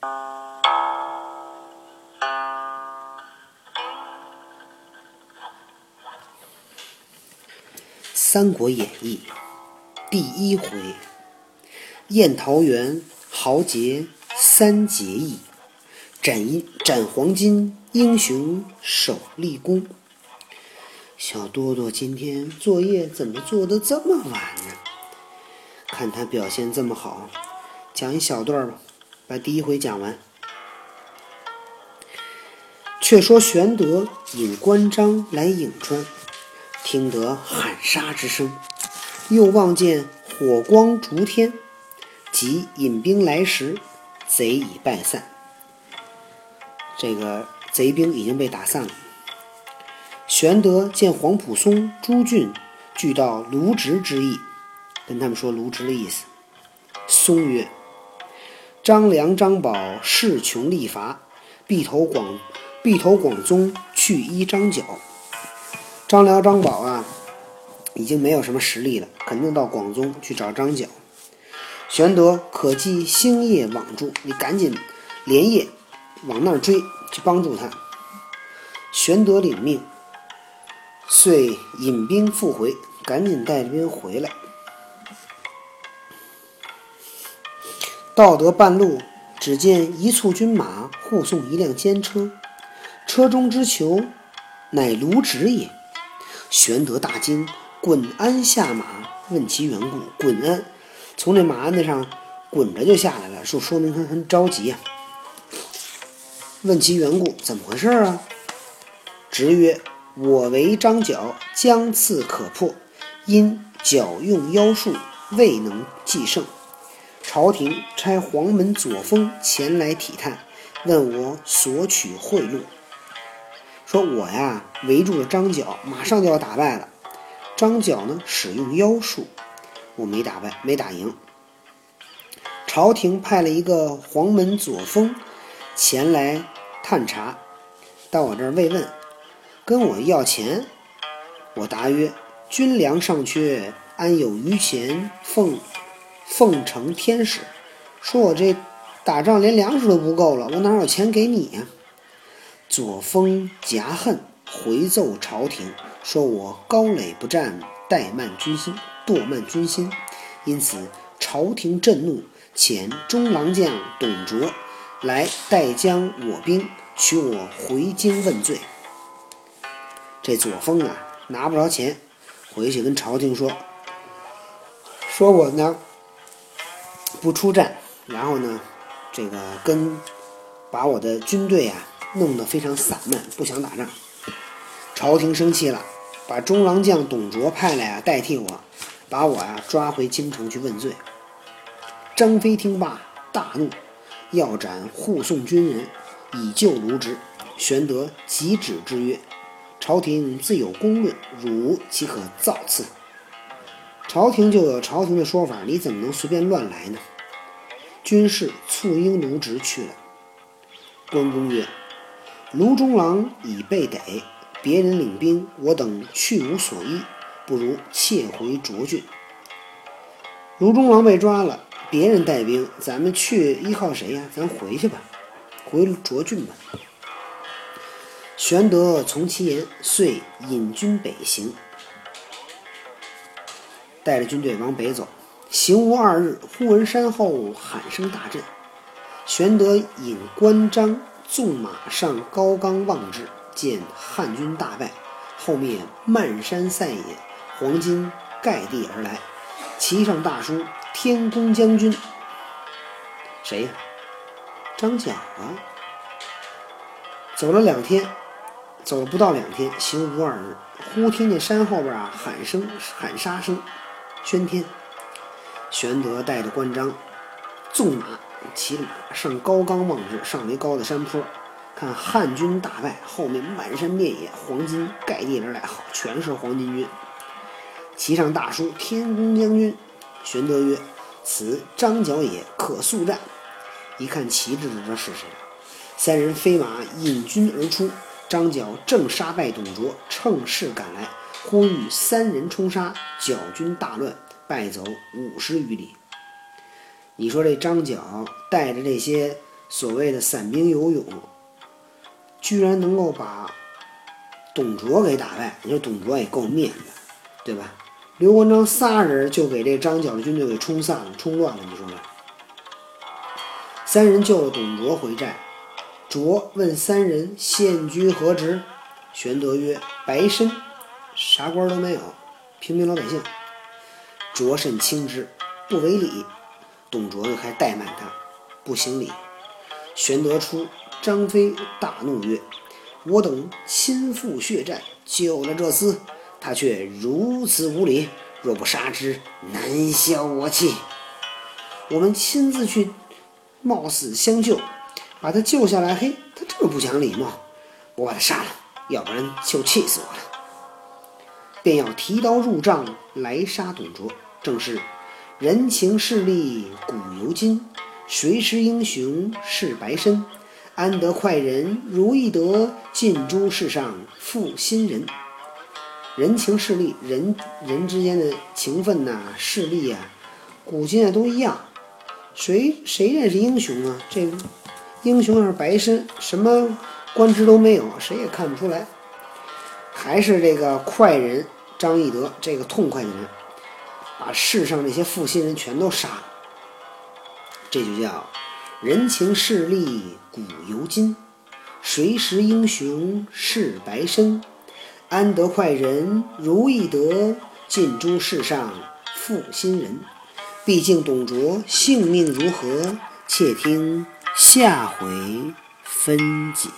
《三国演义》第一回：宴桃园，豪杰三结义；斩斩黄金，英雄首立功。小多多今天作业怎么做的这么晚呢？看他表现这么好，讲一小段吧，把第一回讲完。却说玄德引关张来颍川。听得喊杀之声，又望见火光烛天，即引兵来时，贼已败散。这个贼兵已经被打散了。玄德见黄埔松、朱俊俱到卢植之意，跟他们说卢植的意思。松曰：“张良、张宝势穷力乏，必投广，必投广宗去依张角。”张辽、张宝啊，已经没有什么实力了，肯定到广宗去找张角。玄德可寄星夜往助，你赶紧连夜往那儿追，去帮助他。玄德领命，遂引兵复回，赶紧带兵回来。到得半路，只见一簇军马护送一辆监车，车中之囚，乃卢植也。玄德大惊，滚鞍下马，问其缘故。滚鞍从这马鞍子上滚着就下来了，说说明他很着急啊。问其缘故，怎么回事啊？直曰：“我为张角，将刺可破，因角用妖术，未能继胜。朝廷差黄门左峰前来体探，问我索取贿赂。”说我呀围住了张角，马上就要打败了。张角呢使用妖术，我没打败，没打赢。朝廷派了一个黄门左峰前来探查，到我这儿慰问，跟我要钱。我答曰：军粮尚缺，安有余钱奉奉承天使？说我这打仗连粮食都不够了，我哪有钱给你呀？左峰夹恨，回奏朝廷，说我高垒不战，怠慢军心，怠慢军心，因此朝廷震怒，遣中郎将董卓来代将我兵，取我回京问罪。这左峰啊，拿不着钱，回去跟朝廷说，说我呢不出战，然后呢，这个跟把我的军队啊。弄得非常散漫，不想打仗。朝廷生气了，把中郎将董卓派来啊，代替我，把我呀抓回京城去问罪。张飞听罢大怒，要斩护送军人，以救卢植。玄德急止之曰：“朝廷自有公论，汝岂可造次？朝廷就有朝廷的说法，你怎么能随便乱来呢？”军士簇拥卢植去了。关公曰。卢中郎已被逮，别人领兵，我等去无所依，不如切回涿郡。卢中郎被抓了，别人带兵，咱们去依靠谁呀？咱回去吧，回涿郡吧。玄德从其言，遂引军北行，带着军队往北走。行无二日，忽闻山后喊声大震。玄德引关张。纵马上高冈望之，见汉军大败，后面漫山塞野，黄金盖地而来，旗上大书“天公将军”。谁呀？张角啊！走了两天，走了不到两天，行无二日，忽听见山后边啊喊声、喊杀声，宣天。玄德带着关张，纵马。骑马上高冈望之，上为高的山坡，看汉军大败，后面满山遍野，黄金盖地而来，好，全是黄巾军。骑上大书“天公将军”。玄德曰：“此张角也，可速战。”一看旗帜，知道是谁。三人飞马引军而出，张角正杀败董卓，乘势赶来，呼吁三人冲杀，角军大乱，败走五十余里。你说这张角带着这些所谓的散兵游勇，居然能够把董卓给打败，你说董卓也够面子，对吧？刘关张仨人就给这张角的军队给冲散了、冲乱了，你说呢。三人救了董卓回寨，卓问三人现居何职？玄德曰：“白身，啥官都没有，平民老百姓。”卓甚轻之，不为礼。董卓还怠慢他，不行礼。玄德出，张飞大怒曰：“我等亲赴血战，救了这厮。”他却如此无礼，若不杀之，难消我气。我们亲自去冒死相救，把他救下来，嘿，他这么不讲礼貌，我把他杀了，要不然就气死我了。便要提刀入帐来杀董卓。正是人情势利古犹今，谁识英雄是白身？安得快人如意得，尽诸世上负心人。人情势利，人人之间的情分呐、势利啊，古今啊都一样。谁谁认识英雄啊？这英雄要是白身，什么官职都没有，谁也看不出来。还是这个快人张翼德，这个痛快的人，把世上这些负心人全都杀了。这就叫人情势利古犹今，谁识英雄是白身？安得快人如意得，尽诸世上负心人。毕竟董卓性命如何？且听下回分解。